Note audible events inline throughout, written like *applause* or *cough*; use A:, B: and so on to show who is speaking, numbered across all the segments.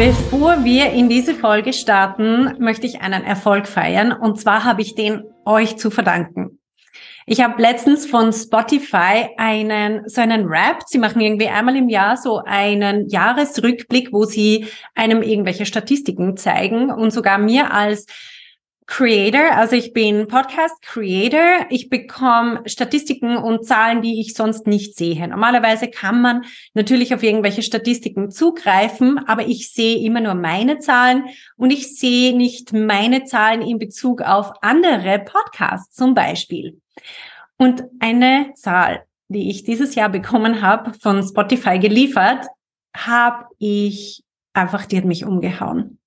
A: bevor wir in diese Folge starten, möchte ich einen Erfolg feiern. Und zwar habe ich den euch zu verdanken. Ich habe letztens von Spotify einen so einen Rap. Sie machen irgendwie einmal im Jahr so einen Jahresrückblick, wo sie einem irgendwelche Statistiken zeigen und sogar mir als Creator, also ich bin Podcast Creator. Ich bekomme Statistiken und Zahlen, die ich sonst nicht sehe. Normalerweise kann man natürlich auf irgendwelche Statistiken zugreifen, aber ich sehe immer nur meine Zahlen und ich sehe nicht meine Zahlen in Bezug auf andere Podcasts zum Beispiel. Und eine Zahl, die ich dieses Jahr bekommen habe, von Spotify geliefert, habe ich einfach, die hat mich umgehauen.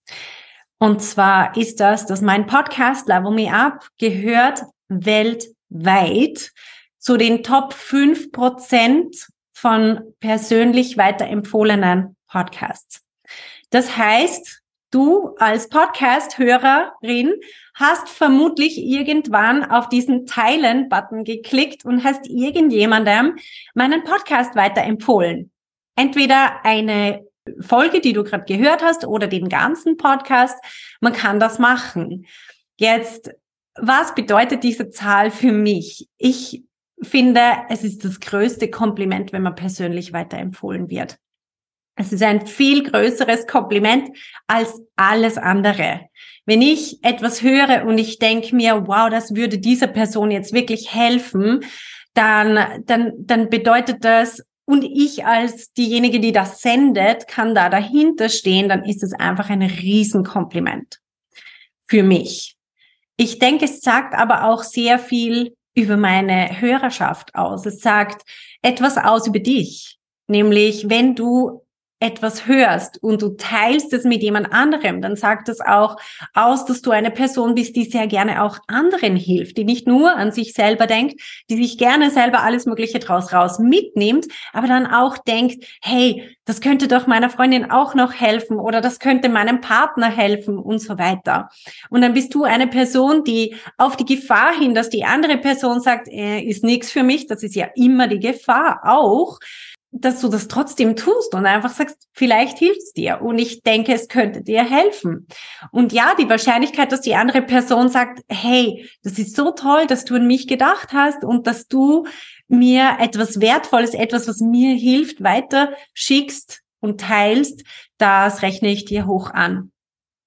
A: Und zwar ist das, dass mein Podcast Level Me Up gehört weltweit zu den Top 5% von persönlich weiterempfohlenen Podcasts. Das heißt, du als Podcast-Hörerin hast vermutlich irgendwann auf diesen Teilen-Button geklickt und hast irgendjemandem meinen Podcast weiterempfohlen. Entweder eine Folge, die du gerade gehört hast oder den ganzen Podcast. Man kann das machen. Jetzt, was bedeutet diese Zahl für mich? Ich finde, es ist das größte Kompliment, wenn man persönlich weiterempfohlen wird. Es ist ein viel größeres Kompliment als alles andere. Wenn ich etwas höre und ich denke mir, wow, das würde dieser Person jetzt wirklich helfen, dann, dann, dann bedeutet das, und ich als diejenige, die das sendet, kann da dahinter stehen, dann ist es einfach ein Riesenkompliment für mich. Ich denke, es sagt aber auch sehr viel über meine Hörerschaft aus. Es sagt etwas aus über dich. Nämlich, wenn du etwas hörst und du teilst es mit jemand anderem, dann sagt das auch aus, dass du eine Person bist, die sehr gerne auch anderen hilft, die nicht nur an sich selber denkt, die sich gerne selber alles Mögliche draus raus mitnimmt, aber dann auch denkt, hey, das könnte doch meiner Freundin auch noch helfen oder das könnte meinem Partner helfen und so weiter. Und dann bist du eine Person, die auf die Gefahr hin, dass die andere Person sagt, äh, ist nichts für mich, das ist ja immer die Gefahr auch, dass du das trotzdem tust und einfach sagst, vielleicht hilft's dir und ich denke, es könnte dir helfen. Und ja, die Wahrscheinlichkeit, dass die andere Person sagt, hey, das ist so toll, dass du an mich gedacht hast und dass du mir etwas Wertvolles, etwas, was mir hilft, weiter schickst und teilst, das rechne ich dir hoch an.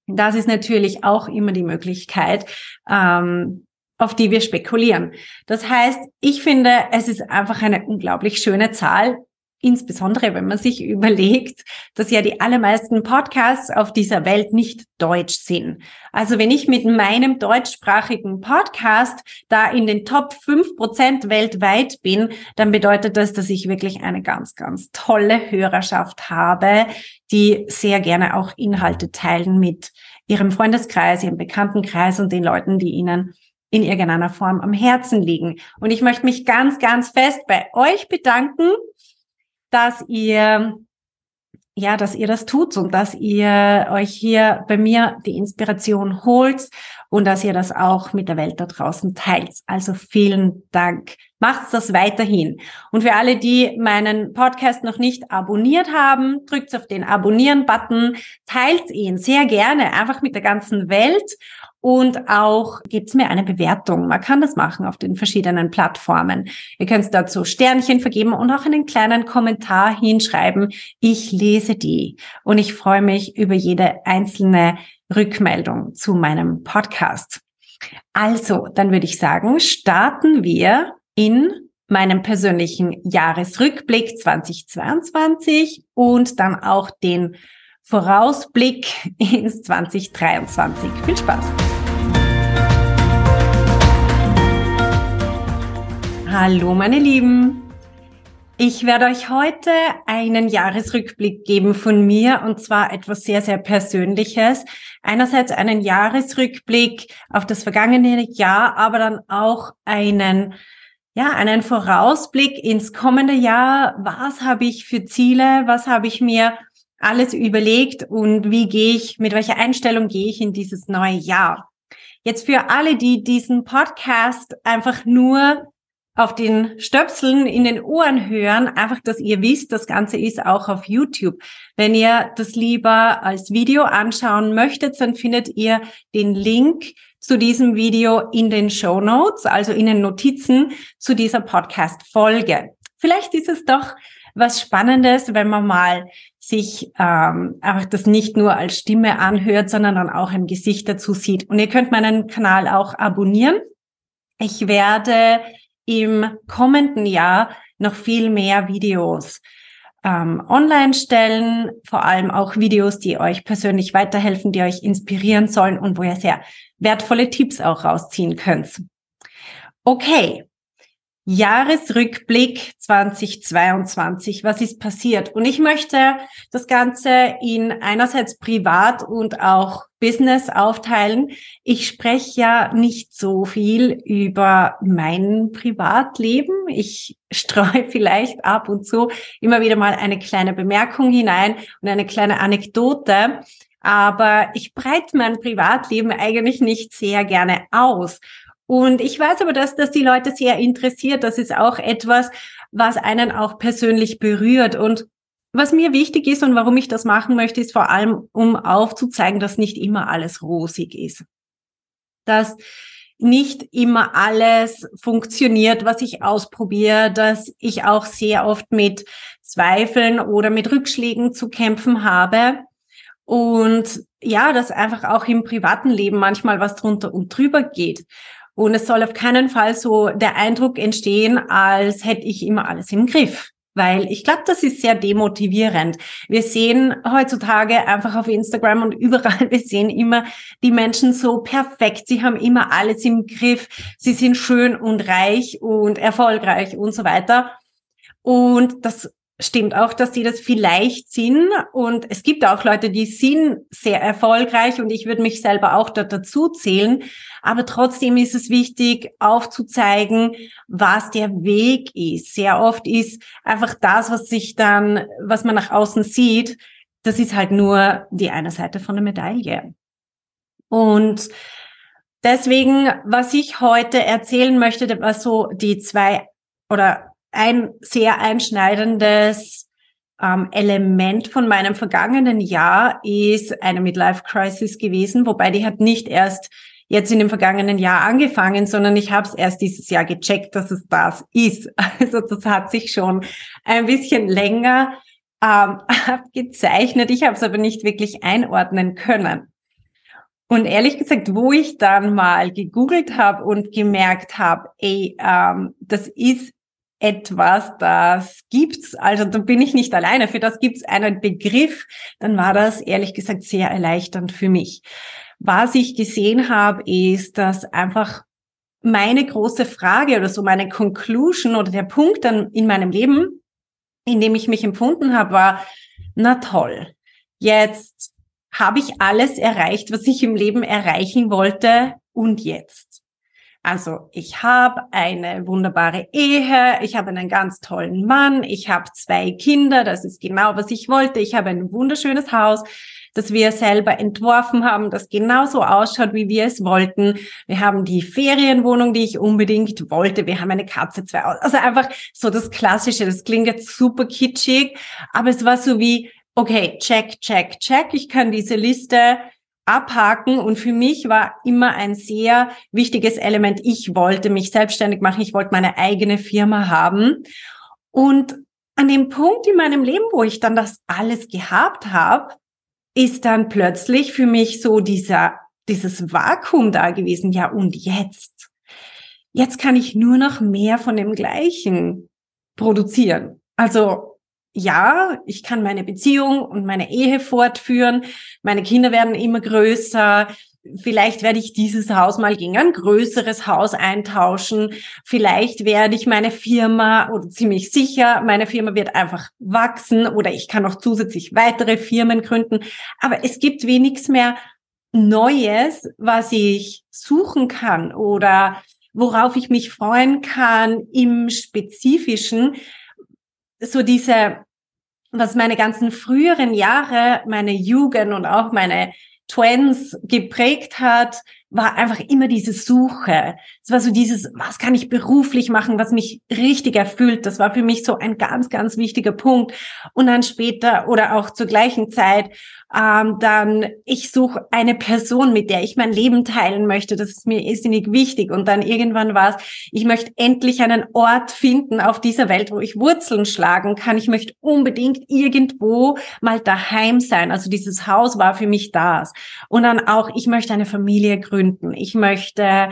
A: Das ist natürlich auch immer die Möglichkeit, ähm, auf die wir spekulieren. Das heißt, ich finde, es ist einfach eine unglaublich schöne Zahl, Insbesondere, wenn man sich *laughs* überlegt, dass ja die allermeisten Podcasts auf dieser Welt nicht deutsch sind. Also wenn ich mit meinem deutschsprachigen Podcast da in den Top 5% weltweit bin, dann bedeutet das, dass ich wirklich eine ganz, ganz tolle Hörerschaft habe, die sehr gerne auch Inhalte teilen mit ihrem Freundeskreis, ihrem Bekanntenkreis und den Leuten, die ihnen in irgendeiner Form am Herzen liegen. Und ich möchte mich ganz, ganz fest bei euch bedanken dass ihr ja, dass ihr das tut und dass ihr euch hier bei mir die Inspiration holt und dass ihr das auch mit der Welt da draußen teilt. Also vielen Dank. Macht's das weiterhin. Und für alle, die meinen Podcast noch nicht abonniert haben, drückt auf den Abonnieren-Button, teilt ihn sehr gerne einfach mit der ganzen Welt und auch gibt's mir eine Bewertung. Man kann das machen auf den verschiedenen Plattformen. Ihr könnt dazu Sternchen vergeben und auch einen kleinen Kommentar hinschreiben. Ich lese die und ich freue mich über jede einzelne Rückmeldung zu meinem Podcast. Also, dann würde ich sagen, starten wir in meinem persönlichen Jahresrückblick 2022 und dann auch den Vorausblick ins 2023. Viel Spaß! Hallo meine Lieben! Ich werde euch heute einen Jahresrückblick geben von mir und zwar etwas sehr, sehr Persönliches. Einerseits einen Jahresrückblick auf das vergangene Jahr, aber dann auch einen, ja, einen Vorausblick ins kommende Jahr. Was habe ich für Ziele? Was habe ich mir alles überlegt und wie gehe ich, mit welcher Einstellung gehe ich in dieses neue Jahr? Jetzt für alle, die diesen Podcast einfach nur auf den Stöpseln in den Ohren hören, einfach, dass ihr wisst, das Ganze ist auch auf YouTube. Wenn ihr das lieber als Video anschauen möchtet, dann findet ihr den Link zu diesem Video in den Show Notes, also in den Notizen zu dieser Podcast-Folge. Vielleicht ist es doch was Spannendes, wenn man mal sich ähm, einfach das nicht nur als Stimme anhört, sondern dann auch ein Gesicht dazu sieht. Und ihr könnt meinen Kanal auch abonnieren. Ich werde im kommenden Jahr noch viel mehr Videos ähm, online stellen, vor allem auch Videos, die euch persönlich weiterhelfen, die euch inspirieren sollen und wo ihr sehr wertvolle Tipps auch rausziehen könnt. Okay, Jahresrückblick 2022. Was ist passiert? Und ich möchte das Ganze in einerseits privat und auch Business aufteilen. Ich spreche ja nicht so viel über mein Privatleben. Ich streue *laughs* vielleicht ab und zu immer wieder mal eine kleine Bemerkung hinein und eine kleine Anekdote. Aber ich breite mein Privatleben eigentlich nicht sehr gerne aus. Und ich weiß aber, dass das die Leute sehr interessiert. Das ist auch etwas, was einen auch persönlich berührt. Und was mir wichtig ist und warum ich das machen möchte, ist vor allem, um aufzuzeigen, dass nicht immer alles rosig ist. Dass nicht immer alles funktioniert, was ich ausprobiere, dass ich auch sehr oft mit Zweifeln oder mit Rückschlägen zu kämpfen habe. Und ja, dass einfach auch im privaten Leben manchmal was drunter und drüber geht. Und es soll auf keinen Fall so der Eindruck entstehen, als hätte ich immer alles im Griff. Weil ich glaube, das ist sehr demotivierend. Wir sehen heutzutage einfach auf Instagram und überall, *laughs* wir sehen immer die Menschen so perfekt. Sie haben immer alles im Griff. Sie sind schön und reich und erfolgreich und so weiter. Und das stimmt auch, dass sie das vielleicht sind. Und es gibt auch Leute, die sind sehr erfolgreich und ich würde mich selber auch da dazu zählen. Aber trotzdem ist es wichtig, aufzuzeigen, was der Weg ist. Sehr oft ist einfach das, was sich dann, was man nach außen sieht, das ist halt nur die eine Seite von der Medaille. Und deswegen, was ich heute erzählen möchte, was so die zwei oder ein sehr einschneidendes ähm, Element von meinem vergangenen Jahr ist eine Midlife Crisis gewesen, wobei die hat nicht erst jetzt in dem vergangenen Jahr angefangen, sondern ich habe es erst dieses Jahr gecheckt, dass es das ist. *laughs* Also das hat sich schon ein bisschen länger ähm, *laughs* abgezeichnet. Ich habe es aber nicht wirklich einordnen können. Und ehrlich gesagt, wo ich dann mal gegoogelt habe und gemerkt habe, ey, ähm, das ist etwas, das gibt's, also da bin ich nicht alleine, für das gibt's einen Begriff, dann war das ehrlich gesagt sehr erleichternd für mich. Was ich gesehen habe, ist, dass einfach meine große Frage oder so meine Conclusion oder der Punkt dann in meinem Leben, in dem ich mich empfunden habe, war, na toll, jetzt habe ich alles erreicht, was ich im Leben erreichen wollte und jetzt. Also ich habe eine wunderbare Ehe, ich habe einen ganz tollen Mann, ich habe zwei Kinder, das ist genau, was ich wollte. Ich habe ein wunderschönes Haus, das wir selber entworfen haben, das genauso ausschaut, wie wir es wollten. Wir haben die Ferienwohnung, die ich unbedingt wollte. Wir haben eine Katze, zwei, also einfach so das Klassische. Das klingt jetzt super kitschig, aber es war so wie, okay, check, check, check. Ich kann diese Liste abhaken. Und für mich war immer ein sehr wichtiges Element, ich wollte mich selbstständig machen, ich wollte meine eigene Firma haben. Und an dem Punkt in meinem Leben, wo ich dann das alles gehabt habe, ist dann plötzlich für mich so dieser, dieses Vakuum da gewesen. Ja, und jetzt? Jetzt kann ich nur noch mehr von dem Gleichen produzieren. Also ja, ich kann meine Beziehung und meine Ehe fortführen. Meine Kinder werden immer größer. vielleicht werde ich dieses Haus mal gegen ein größeres Haus eintauschen. Vielleicht werde ich meine Firma oder ziemlich sicher, meine Firma wird einfach wachsen oder ich kann noch zusätzlich weitere Firmen gründen. Aber es gibt wenig mehr Neues, was ich suchen kann oder worauf ich mich freuen kann im Spezifischen. So diese, was meine ganzen früheren Jahre, meine Jugend und auch meine Twins geprägt hat, war einfach immer diese Suche. Es war so dieses, was kann ich beruflich machen, was mich richtig erfüllt. Das war für mich so ein ganz, ganz wichtiger Punkt. Und dann später oder auch zur gleichen Zeit ähm, dann ich suche eine Person, mit der ich mein Leben teilen möchte. Das ist mir irrsinnig wichtig. Und dann irgendwann war es, ich möchte endlich einen Ort finden auf dieser Welt, wo ich Wurzeln schlagen kann. Ich möchte unbedingt irgendwo mal daheim sein. Also dieses Haus war für mich das. Und dann auch, ich möchte eine Familie gründen. Ich möchte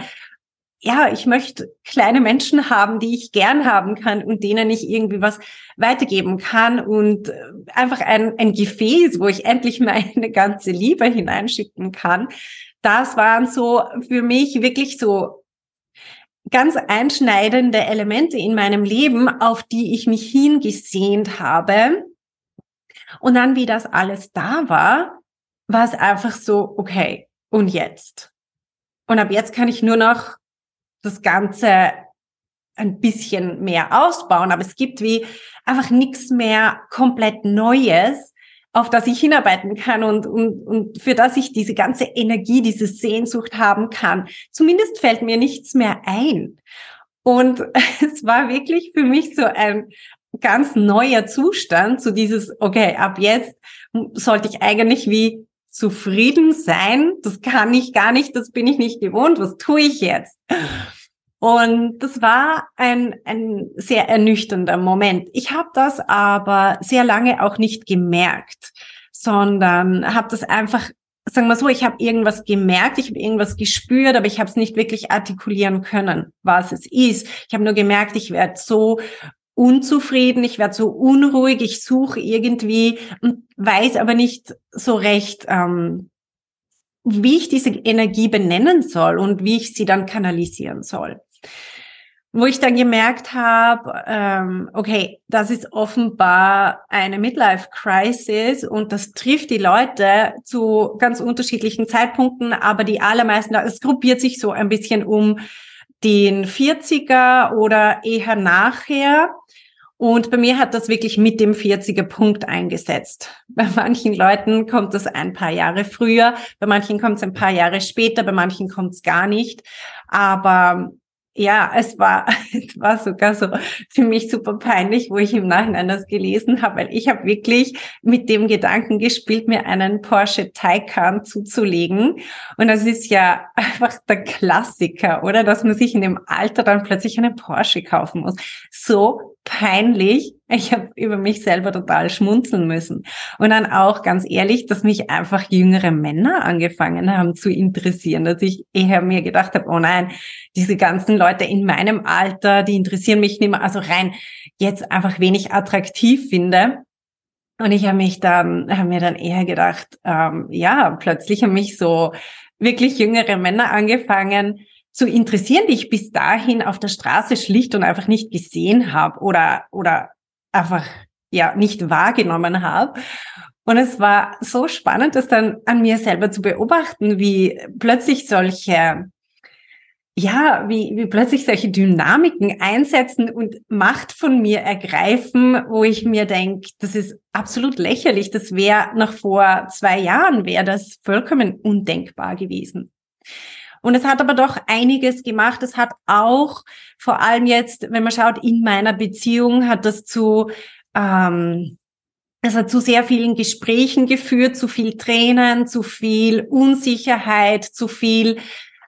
A: ja, ich möchte kleine Menschen haben, die ich gern haben kann und denen ich irgendwie was weitergeben kann und äh, einfach ein, ein Gefäß, wo ich endlich *laughs* meine ganze Liebe hineinschicken kann. Das waren so für mich wirklich so ganz einschneidende Elemente in meinem Leben, auf die ich mich hingesehnt habe. Und dann, wie das alles da war, war es einfach so, okay, und jetzt? Und ab jetzt kann ich nur noch das Ganze ein bisschen mehr ausbauen, aber es gibt wie einfach nichts mehr komplett Neues, auf das ich hinarbeiten kann und, und, und für das ich diese ganze Energie, diese Sehnsucht haben kann. Zumindest fällt mir nichts mehr ein. Und *laughs* es war wirklich für mich so ein ganz neuer Zustand, so dieses, okay, ab jetzt sollte ich eigentlich wie zufrieden sein. Das kann ich gar nicht, das bin ich nicht gewohnt. Was tue ich jetzt? Und das war ein, ein sehr ernüchternder Moment. Ich habe das aber sehr lange auch nicht gemerkt, sondern habe das einfach, sagen wir so, ich habe irgendwas gemerkt, ich habe irgendwas gespürt, aber ich habe es nicht wirklich artikulieren können, was es ist. Ich habe nur gemerkt, ich werde so unzufrieden, ich werde so unruhig, ich suche irgendwie und weiß aber nicht so recht, ähm, wie ich diese Energie benennen soll und wie ich sie dann kanalisieren soll. Wo ich dann gemerkt habe, ähm, okay, das ist offenbar eine Midlife-Crisis und das trifft die Leute zu ganz unterschiedlichen Zeitpunkten, aber die allermeisten, es gruppiert sich so ein bisschen um den 40er oder eher nachher. Und bei mir hat das wirklich mit dem 40er Punkt eingesetzt. Bei manchen Leuten kommt das ein paar Jahre früher, bei manchen kommt es ein paar Jahre später, bei manchen kommt es gar nicht. Aber ja, es war, *laughs* es war sogar so für mich super peinlich, wo ich im Nachhinein das gelesen habe, weil ich habe wirklich mit dem Gedanken gespielt, mir einen Porsche Taycan zuzulegen. Und das ist ja *laughs* einfach der Klassiker, oder? Dass man sich in dem Alter dann plötzlich einen Porsche kaufen muss. So peinlich. Ich habe über mich selber total schmunzeln müssen. Und dann auch ganz ehrlich, dass mich einfach jüngere Männer angefangen haben zu interessieren, dass ich eher mir gedacht habe, oh nein, diese ganzen Leute in meinem Alter, die interessieren mich nicht mehr, also rein jetzt einfach wenig attraktiv finde. Und ich habe mich dann, habe mir dann eher gedacht, ähm, ja, plötzlich haben mich so wirklich jüngere Männer angefangen, zu interessieren, die ich bis dahin auf der Straße schlicht und einfach nicht gesehen habe oder, oder einfach ja nicht wahrgenommen habe. Und es war so spannend, das dann an mir selber zu beobachten, wie plötzlich solche, ja, wie, wie plötzlich solche Dynamiken einsetzen und Macht von mir ergreifen, wo ich mir denke, das ist absolut lächerlich. Das wäre noch vor zwei Jahren, wäre das vollkommen undenkbar gewesen. Und es hat aber doch einiges gemacht. Es hat auch vor allem jetzt, wenn man schaut, in meiner Beziehung hat das zu, ähm, es hat zu sehr vielen Gesprächen geführt, zu viel Tränen, zu viel Unsicherheit, zu viel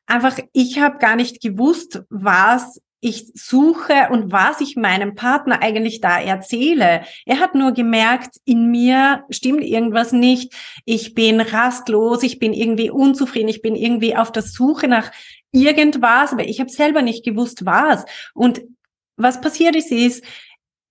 A: einfach, ich habe gar nicht gewusst, was ich suche und was ich meinem Partner eigentlich da erzähle. Er hat nur gemerkt, in mir stimmt irgendwas nicht. Ich bin rastlos, ich bin irgendwie unzufrieden, ich bin irgendwie auf der Suche nach irgendwas, aber ich habe selber nicht gewusst, was. Und was passiert ist, ist,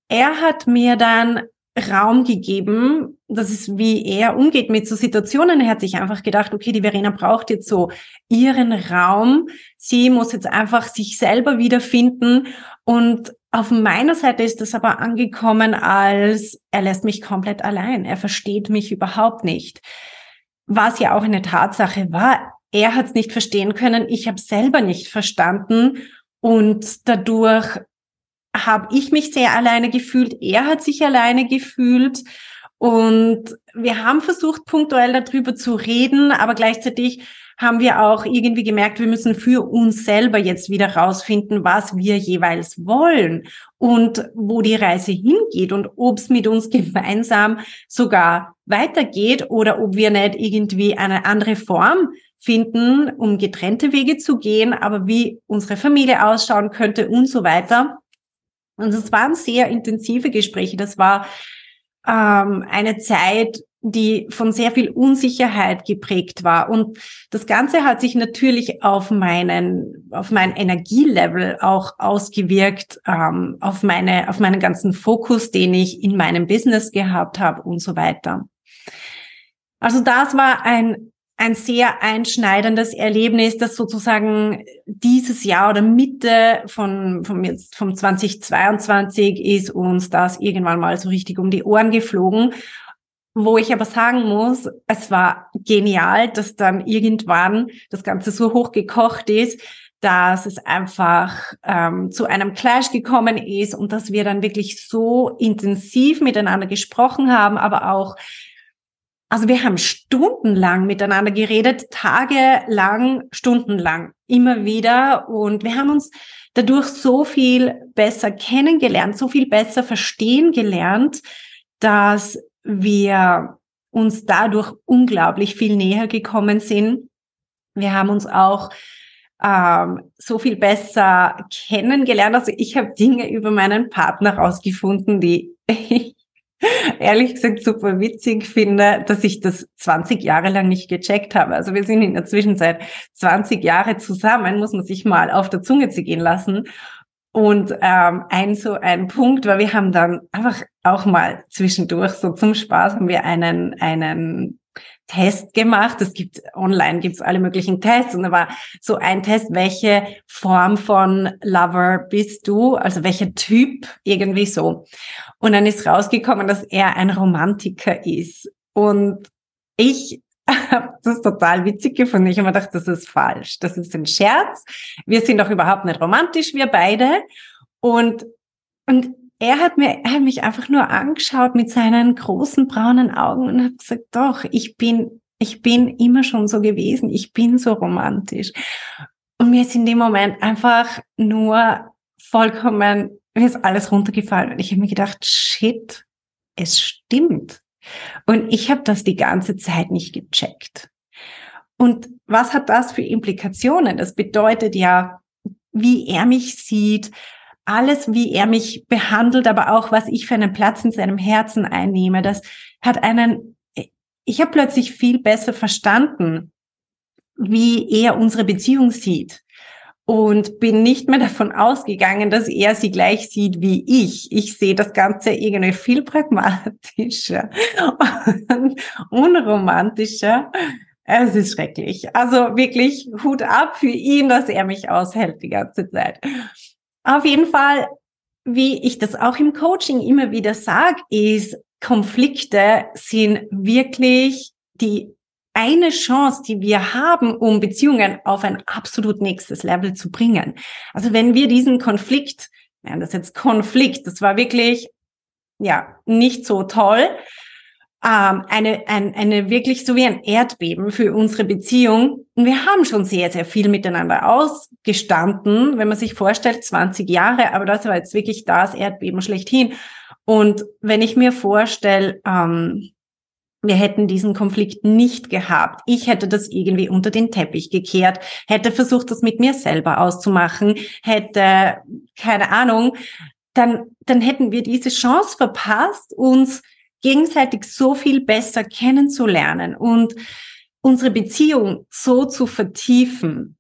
A: er hat mir dann Raum gegeben, das ist, wie er umgeht mit so Situationen. Er hat sich einfach gedacht, okay, die Verena braucht jetzt so ihren Raum. Sie muss jetzt einfach sich selber wiederfinden. Und auf meiner Seite ist das aber angekommen als, er lässt mich komplett allein. Er versteht mich überhaupt nicht. Was ja auch eine Tatsache war. Er hat es nicht verstehen können. Ich habe selber nicht verstanden. Und dadurch habe ich mich sehr alleine gefühlt. Er hat sich alleine gefühlt. Und wir haben versucht, punktuell darüber zu reden, aber gleichzeitig haben wir auch irgendwie gemerkt, wir müssen für uns selber jetzt wieder rausfinden, was wir jeweils wollen und wo die Reise hingeht und ob es mit uns gemeinsam sogar weitergeht oder ob wir nicht irgendwie eine andere Form finden, um getrennte Wege zu gehen, aber wie unsere Familie ausschauen könnte und so weiter. Und es waren sehr intensive Gespräche. Das war ähm, eine Zeit, die von sehr viel Unsicherheit geprägt war. Und das Ganze hat sich natürlich auf meinen, auf mein Energielevel auch ausgewirkt, ähm, auf meine, auf meinen ganzen Fokus, den ich in meinem Business gehabt habe und so weiter. Also das war ein ein sehr einschneidendes Erlebnis, das sozusagen dieses Jahr oder Mitte von, vom jetzt, vom 2022 ist uns das irgendwann mal so richtig um die Ohren geflogen. Wo ich aber sagen muss, es war genial, dass dann irgendwann das Ganze so hochgekocht ist, dass es einfach ähm, zu einem Clash gekommen ist und dass wir dann wirklich so intensiv miteinander gesprochen haben, aber auch also wir haben stundenlang miteinander geredet, tagelang, stundenlang, immer wieder. Und wir haben uns dadurch so viel besser kennengelernt, so viel besser verstehen gelernt, dass wir uns dadurch unglaublich viel näher gekommen sind. Wir haben uns auch ähm, so viel besser kennengelernt. Also ich habe Dinge über meinen Partner rausgefunden, die *laughs* ehrlich gesagt super witzig finde, dass ich das 20 Jahre lang nicht gecheckt habe. Also wir sind in der Zwischenzeit 20 Jahre zusammen, muss man sich mal auf der Zunge gehen lassen. Und ähm, ein so ein Punkt, weil wir haben dann einfach auch mal zwischendurch so zum Spaß haben wir einen einen Test gemacht. Es gibt online gibt's alle möglichen Tests und da war so ein Test, welche Form von Lover bist du, also welcher Typ irgendwie so. Und dann ist rausgekommen, dass er ein Romantiker ist. Und ich *laughs* habe das total witzig gefunden. Ich habe mir gedacht, das ist falsch. Das ist ein Scherz. Wir sind doch überhaupt nicht romantisch, wir beide. Und, und er hat mir, er hat mich einfach nur angeschaut mit seinen großen braunen Augen und hat gesagt, doch, ich bin, ich bin immer schon so gewesen. Ich bin so romantisch. Und mir ist in dem Moment einfach nur vollkommen, mir ist alles runtergefallen. Und ich habe mir gedacht, shit, es stimmt. Und ich habe das die ganze Zeit nicht gecheckt. Und was hat das für Implikationen? Das bedeutet ja, wie er mich sieht, alles, wie er mich behandelt, aber auch was ich für einen Platz in seinem Herzen einnehme, das hat einen, ich habe plötzlich viel besser verstanden, wie er unsere Beziehung sieht und bin nicht mehr *laughs* davon ausgegangen, dass er sie gleich sieht wie ich. Ich sehe das Ganze irgendwie viel pragmatischer und unromantischer. Es ist schrecklich. Also wirklich Hut ab für ihn, dass er mich aushält die ganze Zeit. Auf jeden Fall, wie ich das auch im Coaching immer wieder sage, ist, Konflikte sind wirklich die eine Chance, die wir haben, um Beziehungen auf ein absolut nächstes Level zu bringen. Also wenn wir diesen Konflikt, ja, das ist jetzt Konflikt, das war wirklich, ja, nicht so toll, ähm, eine, ein, eine wirklich so wie ein Erdbeben für unsere Beziehung. Und wir haben schon sehr, sehr viel miteinander ausgestanden, wenn man sich vorstellt, 20 Jahre, aber das war jetzt wirklich das Erdbeben schlechthin. Und wenn ich mir vorstelle, ähm, wir hätten diesen Konflikt nicht gehabt. Ich hätte das irgendwie unter den Teppich gekehrt, hätte versucht, das mit mir selber auszumachen, hätte, keine Ahnung, dann, dann hätten wir diese Chance verpasst, uns gegenseitig so viel besser kennenzulernen und unsere Beziehung so zu vertiefen.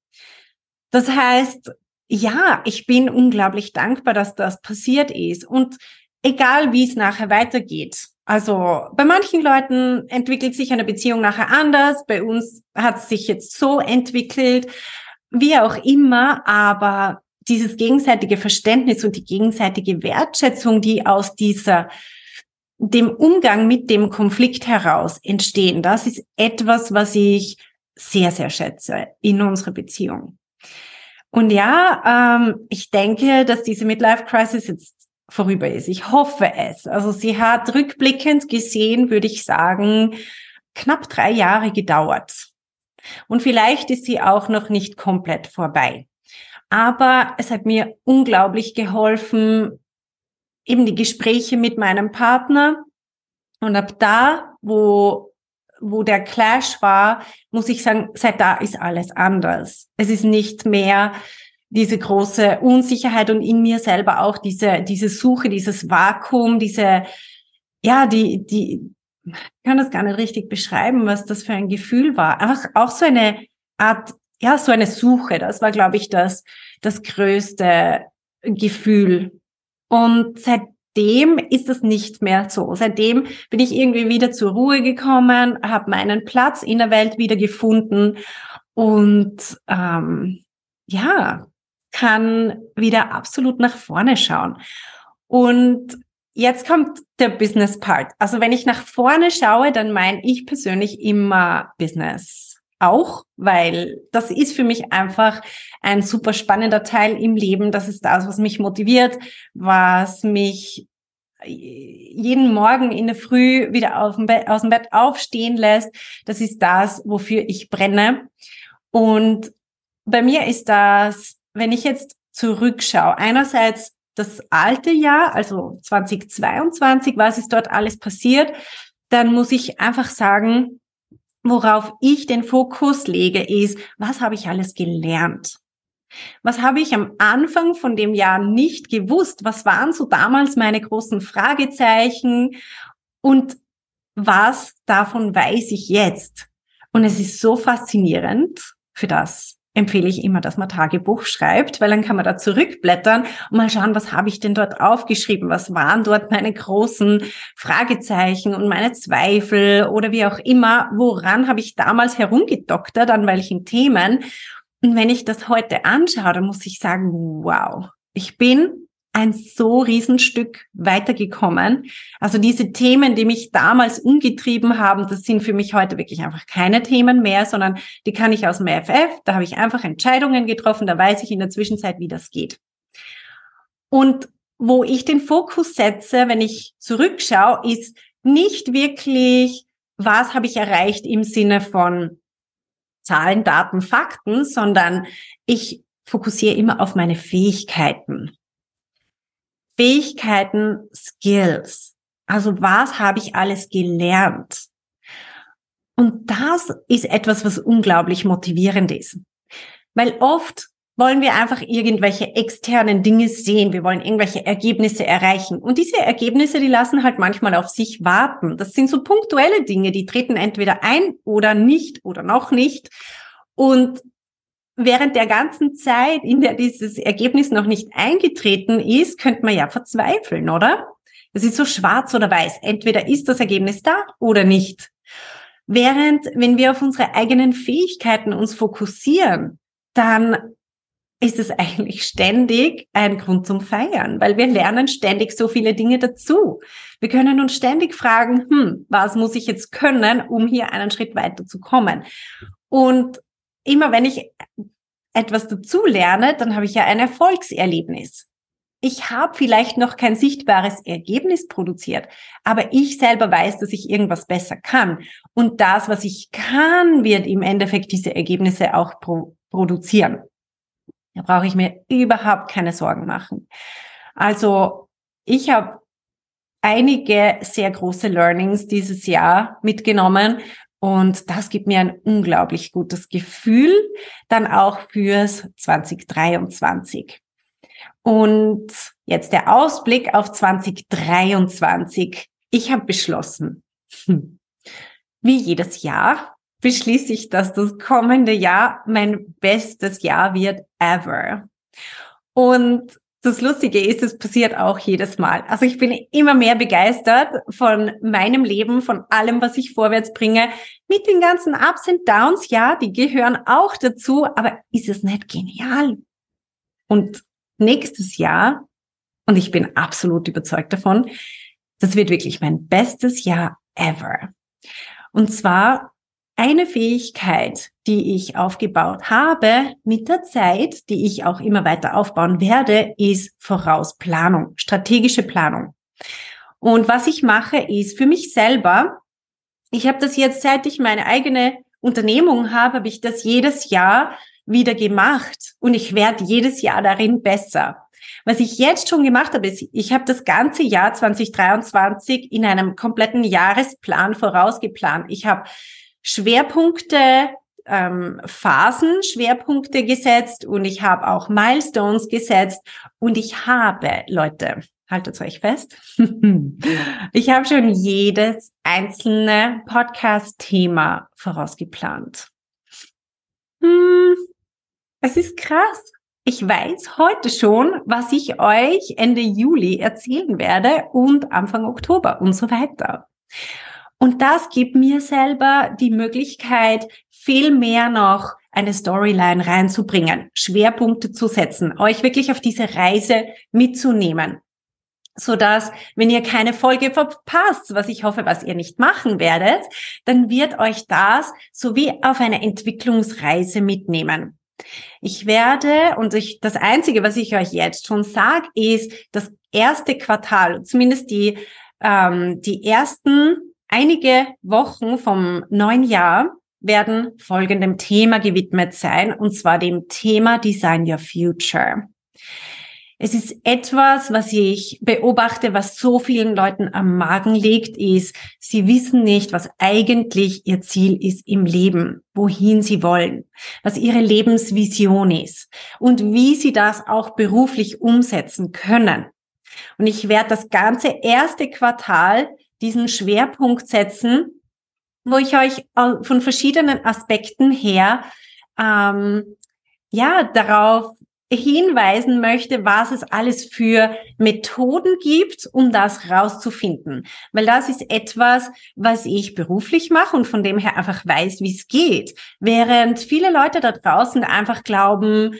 A: Das heißt, ja, ich bin unglaublich dankbar, dass das passiert ist. Und egal wie es nachher weitergeht, Also bei manchen Leuten entwickelt sich eine Beziehung nachher anders. Bei uns hat es sich jetzt so entwickelt, wie auch immer. Aber dieses gegenseitige Verständnis und die gegenseitige Wertschätzung, die aus dieser dem Umgang mit dem Konflikt heraus entstehen, das ist etwas, was ich sehr, sehr schätze in unserer Beziehung. Und ja, ähm, ich denke, dass diese Midlife Crisis jetzt vorüber ist. Ich hoffe es. Also sie hat rückblickend gesehen, würde ich sagen, knapp drei Jahre gedauert. Und vielleicht ist sie auch noch nicht komplett vorbei. Aber es hat mir unglaublich geholfen, eben die Gespräche mit meinem Partner. Und ab da, wo, wo der Clash war, muss ich sagen, seit da ist alles anders. Es ist nicht mehr diese große Unsicherheit und in mir selber auch diese, diese Suche, dieses Vakuum, diese, ja, die, die, ich kann das gar nicht richtig beschreiben, was das für ein Gefühl war. Einfach auch so eine Art, ja, so eine Suche. Das war, glaube ich, das, das größte Gefühl. Und seitdem ist es nicht mehr so. Seitdem bin ich irgendwie wieder zur Ruhe gekommen, habe meinen Platz in der Welt wieder gefunden und ähm, ja, kann wieder absolut nach vorne schauen. Und jetzt kommt der Business Part. Also wenn ich nach vorne schaue, dann meine ich persönlich immer Business auch, weil das ist für mich einfach ein super spannender Teil im Leben. Das ist das, was mich motiviert, was mich jeden Morgen in der Früh wieder aus dem, Bett, aus dem Bett aufstehen lässt. Das ist das, wofür ich brenne. Und bei mir ist das wenn ich jetzt zurückschaue, einerseits das alte Jahr, also 2022, was ist dort alles passiert, dann muss ich einfach sagen, worauf ich den Fokus lege, ist, was habe ich alles gelernt? Was habe ich am Anfang von dem Jahr nicht gewusst? Was waren so damals meine großen Fragezeichen? Und was davon weiß ich jetzt? Und es ist so faszinierend für das empfehle ich immer, dass man Tagebuch schreibt, weil dann kann man da zurückblättern und mal schauen, was habe ich denn dort aufgeschrieben? Was waren dort meine großen Fragezeichen und meine Zweifel oder wie auch immer? Woran habe ich damals herumgedoktert? An welchen Themen? Und wenn ich das heute anschaue, dann muss ich sagen, wow, ich bin ein so Riesenstück weitergekommen. Also diese Themen, die mich damals umgetrieben haben, das sind für mich heute wirklich einfach keine Themen mehr, sondern die kann ich aus dem FF. Da habe ich einfach Entscheidungen getroffen, da weiß ich in der Zwischenzeit, wie das geht. Und wo ich den Fokus setze, wenn ich zurückschaue, ist nicht wirklich, was habe ich erreicht im Sinne von Zahlen, Daten, Fakten, sondern ich fokussiere immer auf meine Fähigkeiten. Fähigkeiten, Skills. Also was habe ich alles gelernt? Und das ist etwas, was unglaublich motivierend ist. Weil oft wollen wir einfach irgendwelche externen Dinge sehen. Wir wollen irgendwelche Ergebnisse erreichen. Und diese Ergebnisse, die lassen halt manchmal auf sich warten. Das sind so punktuelle Dinge, die treten entweder ein oder nicht oder noch nicht. Und während der ganzen Zeit, in der dieses Ergebnis noch nicht eingetreten ist, könnte man ja verzweifeln, oder? Es ist so schwarz oder weiß. Entweder ist das Ergebnis da oder nicht. Während, wenn wir auf unsere eigenen Fähigkeiten uns fokussieren, dann ist es eigentlich ständig ein Grund zum Feiern, weil wir lernen ständig so viele Dinge dazu. Wir können uns ständig fragen, hm, was muss ich jetzt können, um hier einen Schritt weiter zu kommen? Und immer wenn ich etwas dazu lerne, dann habe ich ja ein Erfolgserlebnis. Ich habe vielleicht noch kein sichtbares Ergebnis produziert, aber ich selber weiß, dass ich irgendwas besser kann. Und das, was ich kann, wird im Endeffekt diese Ergebnisse auch pro produzieren. Da brauche ich mir überhaupt keine Sorgen machen. Also ich habe einige sehr große Learnings dieses Jahr mitgenommen und das gibt mir ein unglaublich gutes Gefühl, dann auch fürs 2023. Und jetzt der Ausblick auf 2023. Ich habe beschlossen, hm, wie jedes Jahr beschließe ich, dass das kommende Jahr mein bestes Jahr wird ever. Und das Lustige ist, es passiert auch jedes Mal. Also ich bin immer mehr begeistert von meinem Leben, von allem, was ich vorwärts bringe, mit den ganzen Ups und Downs. Ja, die gehören auch dazu, aber ist es nicht genial? Und nächstes Jahr, und ich bin absolut überzeugt davon, das wird wirklich mein bestes Jahr ever. Und zwar eine Fähigkeit, die ich aufgebaut habe mit der Zeit, die ich auch immer weiter aufbauen werde, ist Vorausplanung, strategische Planung. Und was ich mache, ist für mich selber, ich habe das jetzt, seit ich meine eigene Unternehmung habe, habe ich das jedes Jahr wieder gemacht und ich werde jedes Jahr darin besser. Was ich jetzt schon gemacht habe, ist, ich habe das ganze Jahr 2023 in einem kompletten Jahresplan vorausgeplant. Ich habe Schwerpunkte, ähm, Phasen, Schwerpunkte gesetzt und ich habe auch Milestones gesetzt und ich habe, Leute, haltet euch fest, *laughs* ich habe schon jedes einzelne Podcast-Thema vorausgeplant. Hm, es ist krass. Ich weiß heute schon, was ich euch Ende Juli erzählen werde und Anfang Oktober und so weiter. Und das gibt mir selber die Möglichkeit, viel mehr noch eine Storyline reinzubringen, Schwerpunkte zu setzen, euch wirklich auf diese Reise mitzunehmen. So dass, wenn ihr keine Folge verpasst, was ich hoffe, was ihr nicht machen werdet, dann wird euch das so wie auf eine Entwicklungsreise mitnehmen. Ich werde, und ich, das Einzige, was ich euch jetzt schon sage, ist, das erste Quartal, zumindest die, ähm, die ersten Einige Wochen vom neuen Jahr werden folgendem Thema gewidmet sein, und zwar dem Thema Design Your Future. Es ist etwas, was ich beobachte, was so vielen Leuten am Magen liegt, ist, sie wissen nicht, was eigentlich ihr Ziel ist im Leben, wohin sie wollen, was ihre Lebensvision ist und wie sie das auch beruflich umsetzen können. Und ich werde das ganze erste Quartal diesen Schwerpunkt setzen, wo ich euch von verschiedenen Aspekten her ähm, ja darauf hinweisen möchte, was es alles für Methoden gibt, um das rauszufinden. Weil das ist etwas, was ich beruflich mache und von dem her einfach weiß, wie es geht. Während viele Leute da draußen einfach glauben,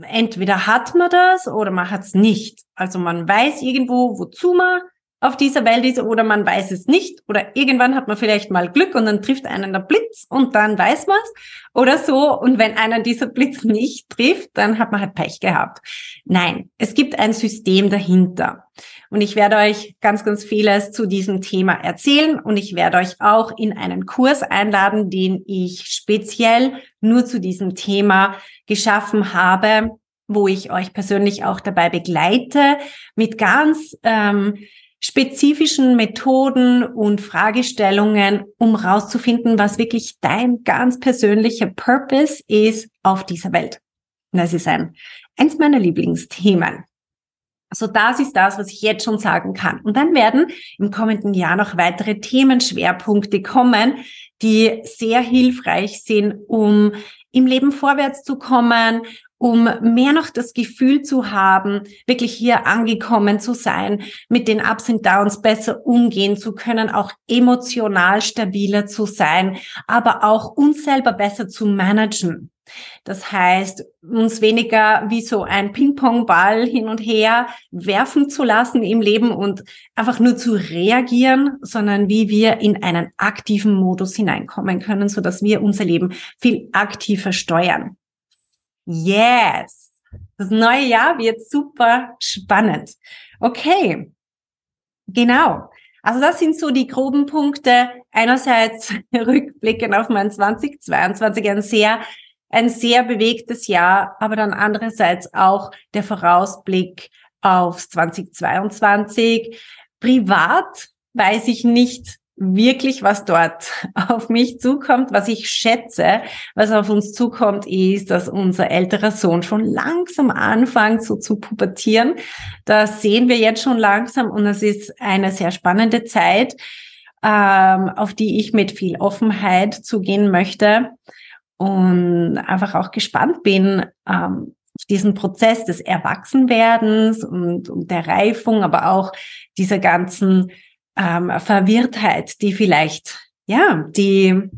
A: entweder hat man das oder man hat es nicht. Also man weiß irgendwo, wozu man auf dieser Welt ist oder man weiß es nicht oder irgendwann hat man vielleicht mal Glück und dann trifft einen der Blitz und dann weiß man es oder so und wenn einer dieser Blitz *laughs* nicht trifft, dann hat man halt Pech gehabt. Nein, es gibt ein System dahinter und ich werde euch ganz, ganz vieles zu diesem Thema erzählen und ich werde euch auch in einen Kurs einladen, den ich speziell nur zu diesem Thema geschaffen habe, wo ich euch persönlich auch dabei begleite mit ganz ähm, spezifischen Methoden und Fragestellungen, um rauszufinden, was wirklich dein ganz persönlicher Purpose ist auf dieser Welt. Das ist ein, eins meiner Lieblingsthemen. So, das ist das, was ich jetzt schon sagen kann. Und dann werden im kommenden Jahr noch weitere Themenschwerpunkte kommen, die sehr hilfreich sind, um im Leben vorwärts zu kommen, um mehr noch das Gefühl zu haben, wirklich hier angekommen zu sein, mit den Ups und Downs besser umgehen zu können, auch emotional stabiler zu sein, aber auch uns selber besser zu managen. Das heißt, uns weniger wie so ein Ping-Pong-Ball hin und her werfen zu lassen im Leben und einfach nur zu reagieren, sondern wie wir in einen aktiven Modus hineinkommen können, so dass wir unser Leben viel aktiver steuern. Yes. Das neue Jahr wird super spannend. Okay. Genau. Also das sind so die groben Punkte. Einerseits *laughs* rückblicken auf mein 2022, ein sehr, ein sehr bewegtes Jahr, aber dann andererseits auch der Vorausblick aufs 2022. Privat weiß ich nicht, wirklich, was dort *laughs* auf mich zukommt. Was ich schätze, was auf uns zukommt, ist, dass unser älterer Sohn schon langsam anfängt so zu pubertieren. Das sehen wir jetzt schon langsam und es ist eine sehr spannende Zeit, ähm, auf die ich mit viel Offenheit zugehen möchte und einfach auch gespannt bin, ähm, diesen Prozess des Erwachsenwerdens und, und der Reifung, aber auch dieser ganzen ähm, Verwirrtheit, die vielleicht, ja, die,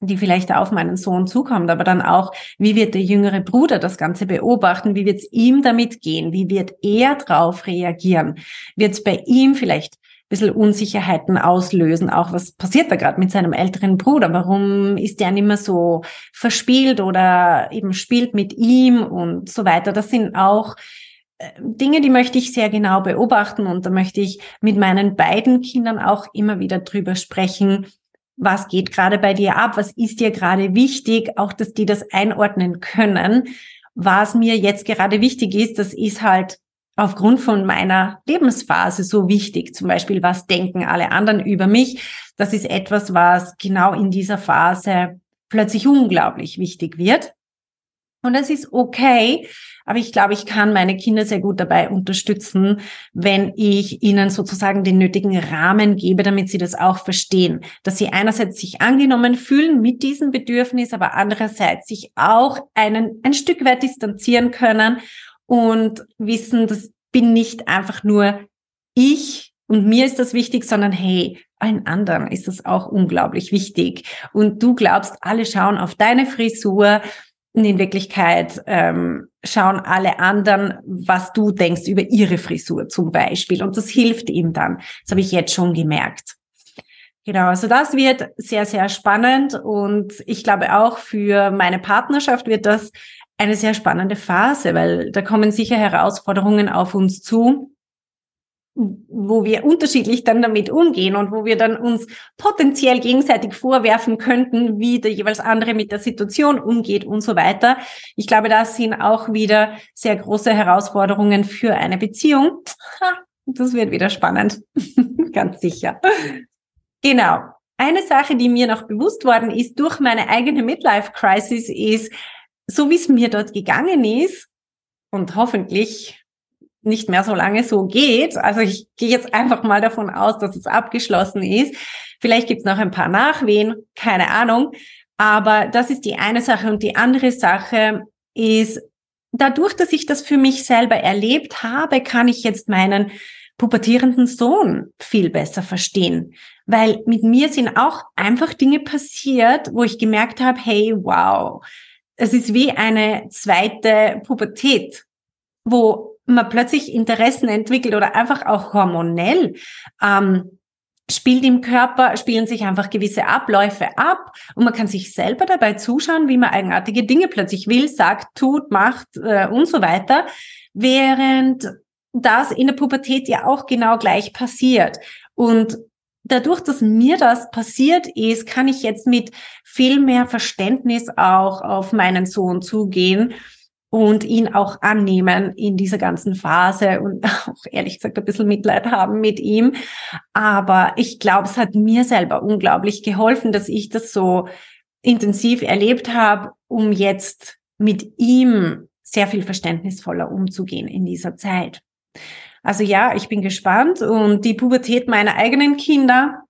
A: die vielleicht auf meinen Sohn zukommt, aber dann auch, wie wird der jüngere Bruder das Ganze beobachten, wie wird es ihm damit gehen, wie wird er drauf reagieren, wird es bei ihm vielleicht bisschen Unsicherheiten auslösen. Auch was passiert da gerade mit seinem älteren Bruder? Warum ist der nicht mehr so verspielt oder eben spielt mit ihm und so weiter? Das sind auch Dinge, die möchte ich sehr genau beobachten und da möchte ich mit meinen beiden Kindern auch immer wieder drüber sprechen. Was geht gerade bei dir ab? Was ist dir gerade wichtig? Auch, dass die das einordnen können. Was mir jetzt gerade wichtig ist, das ist halt aufgrund von meiner Lebensphase so wichtig. Zum Beispiel, was denken alle anderen über mich? Das ist etwas, was genau in dieser Phase plötzlich unglaublich wichtig wird. Und das ist okay, aber ich glaube, ich kann meine Kinder sehr gut dabei unterstützen, wenn ich ihnen sozusagen den nötigen Rahmen gebe, damit sie das auch verstehen, dass sie einerseits sich angenommen fühlen mit diesem Bedürfnis, aber andererseits sich auch einen, ein Stück weit distanzieren können und wissen, das bin nicht einfach nur ich und mir ist das wichtig, sondern hey, allen anderen ist das auch unglaublich wichtig. Und du glaubst, alle schauen auf deine Frisur in Wirklichkeit ähm, schauen alle anderen, was du denkst über ihre Frisur zum Beispiel. Und das hilft ihm dann. Das habe ich jetzt schon gemerkt. Genau, also das wird sehr, sehr spannend und ich glaube auch für meine Partnerschaft wird das eine sehr spannende Phase, weil da kommen sicher Herausforderungen auf uns zu, wo wir unterschiedlich dann damit umgehen und wo wir dann uns potenziell gegenseitig vorwerfen könnten, wie der jeweils andere mit der Situation umgeht und so weiter. Ich glaube, das sind auch wieder sehr große Herausforderungen für eine Beziehung. Das wird wieder spannend, *laughs* ganz sicher. Genau. Eine Sache, die mir noch bewusst worden ist durch meine eigene Midlife Crisis, ist, so wie es mir dort gegangen ist und hoffentlich nicht mehr so lange so geht, also ich gehe jetzt einfach mal davon aus, dass es abgeschlossen ist. Vielleicht gibt es noch ein paar Nachwehen, keine Ahnung. Aber das ist die eine Sache. Und die andere Sache ist, dadurch, dass ich das für mich selber erlebt habe, kann ich jetzt meinen pubertierenden Sohn viel besser verstehen. Weil mit mir sind auch einfach Dinge passiert, wo ich gemerkt habe, hey, wow, es ist wie eine zweite Pubertät, wo man plötzlich Interessen entwickelt oder einfach auch hormonell ähm, spielt im Körper, spielen sich einfach gewisse Abläufe ab und man kann sich selber dabei zuschauen, wie man eigenartige Dinge plötzlich will, sagt, tut, macht äh, und so weiter, während das in der Pubertät ja auch genau gleich passiert. Und dadurch, dass mir das passiert ist, kann ich jetzt mit viel mehr Verständnis auch auf meinen Sohn zugehen und ihn auch annehmen in dieser ganzen Phase und *laughs* auch ehrlich gesagt ein bisschen Mitleid haben mit ihm. Aber ich glaube, es hat mir selber unglaublich geholfen, dass ich das so intensiv erlebt habe, um jetzt mit ihm sehr viel verständnisvoller umzugehen in dieser Zeit. Also ja, ich bin gespannt und die Pubertät meiner eigenen Kinder,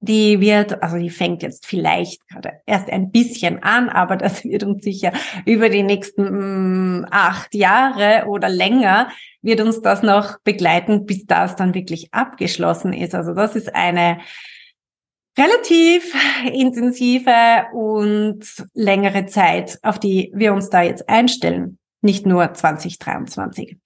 A: die wird, also die fängt jetzt vielleicht gerade erst ein bisschen an, aber das *laughs* wird uns sicher über die nächsten mh, mm, acht Jahre oder länger wird uns das noch begleiten, bis das dann wirklich abgeschlossen ist. Also das ist eine relativ intensive und längere Zeit, auf die wir uns da jetzt einstellen nicht nur 2023.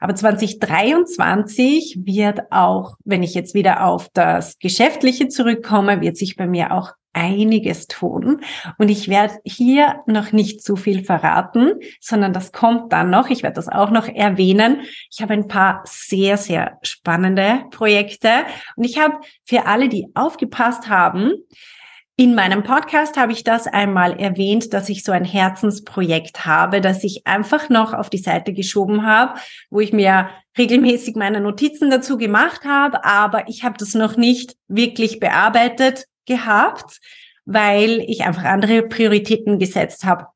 A: Aber 2023 wird auch, wenn ich jetzt wieder auf das Geschäftliche zurückkomme, wird sich bei mir auch einiges tun. Und ich werde hier noch nicht zu viel verraten, sondern das kommt dann noch. Ich werde das auch noch erwähnen. Ich habe ein paar sehr, sehr spannende Projekte. Und ich habe für alle, die aufgepasst haben, in meinem Podcast habe ich das einmal erwähnt, dass ich so ein Herzensprojekt habe, das ich einfach noch auf die Seite geschoben habe, wo ich mir regelmäßig meine Notizen dazu gemacht habe, aber ich habe das noch nicht wirklich bearbeitet gehabt, weil ich einfach andere Prioritäten gesetzt habe.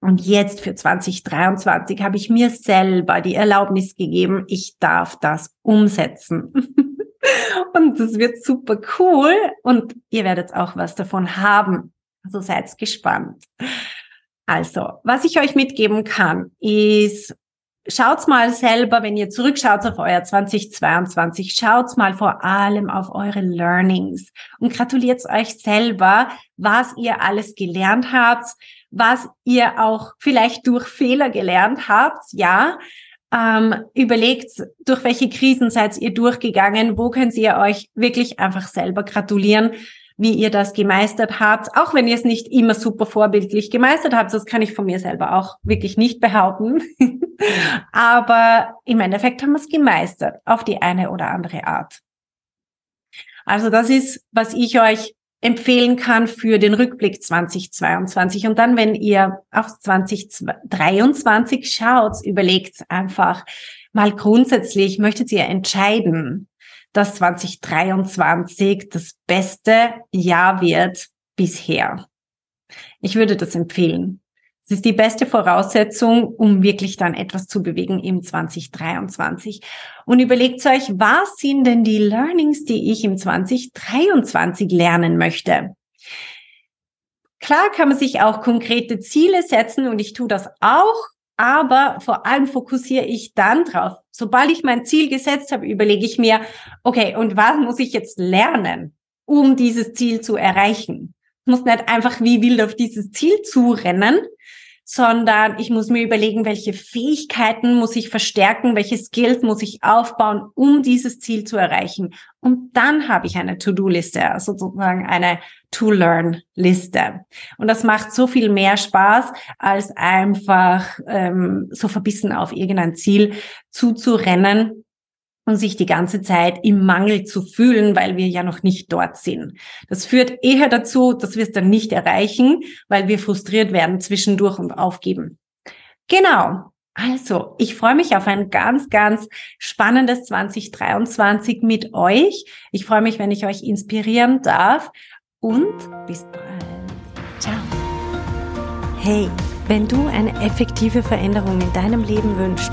A: Und jetzt für 2023 habe ich mir selber die Erlaubnis gegeben, ich darf das umsetzen. *laughs* Und das wird super cool und ihr werdet auch was davon haben. Also seid gespannt. Also, was ich euch mitgeben kann, ist, schaut's mal selber, wenn ihr zurückschaut auf euer 2022, schaut's mal vor allem auf eure Learnings und gratuliert euch selber, was ihr alles gelernt habt, was ihr auch vielleicht durch Fehler gelernt habt, ja. Ähm, überlegt, durch welche Krisen seid ihr durchgegangen, wo könnt ihr euch wirklich einfach selber gratulieren wie ihr das gemeistert habt, auch wenn ihr es nicht immer super vorbildlich gemeistert habt. Das kann ich von mir selber auch wirklich nicht behaupten. *laughs* Aber im Endeffekt haben wir es gemeistert auf die eine oder andere Art. Also das ist, was ich euch empfehlen kann für den Rückblick 2022. Und dann, wenn ihr auf 2023 schaut, überlegt einfach mal grundsätzlich, möchtet ihr entscheiden, dass 2023 das beste Jahr wird bisher. Ich würde das empfehlen. Es ist die beste Voraussetzung, um wirklich dann etwas zu bewegen im 2023. Und überlegt euch, was sind denn die Learnings, die ich im 2023 lernen möchte? Klar kann man sich auch konkrete Ziele setzen und ich tue das auch aber vor allem fokussiere ich dann drauf. Sobald ich mein Ziel gesetzt habe, überlege ich mir, okay, und was muss ich jetzt lernen, um dieses Ziel zu erreichen? Ich muss nicht einfach wie wild auf dieses Ziel zurennen, sondern ich muss mir überlegen, welche Fähigkeiten muss ich verstärken, welche Skills muss ich aufbauen, um dieses Ziel zu erreichen. Und dann habe ich eine To-Do-Liste, also sozusagen eine To-Learn-Liste. Und das macht so viel mehr Spaß, als einfach ähm, so verbissen auf irgendein Ziel zuzurennen und sich die ganze Zeit im Mangel zu fühlen, weil wir ja noch nicht dort sind. Das führt eher dazu, dass wir es dann nicht erreichen, weil wir frustriert werden zwischendurch und aufgeben. Genau. Also, ich freue mich auf ein ganz, ganz spannendes 2023 mit euch. Ich freue mich, wenn ich euch inspirieren darf und bis bald. Ciao.
B: Hey, wenn du eine effektive Veränderung in deinem Leben wünschst,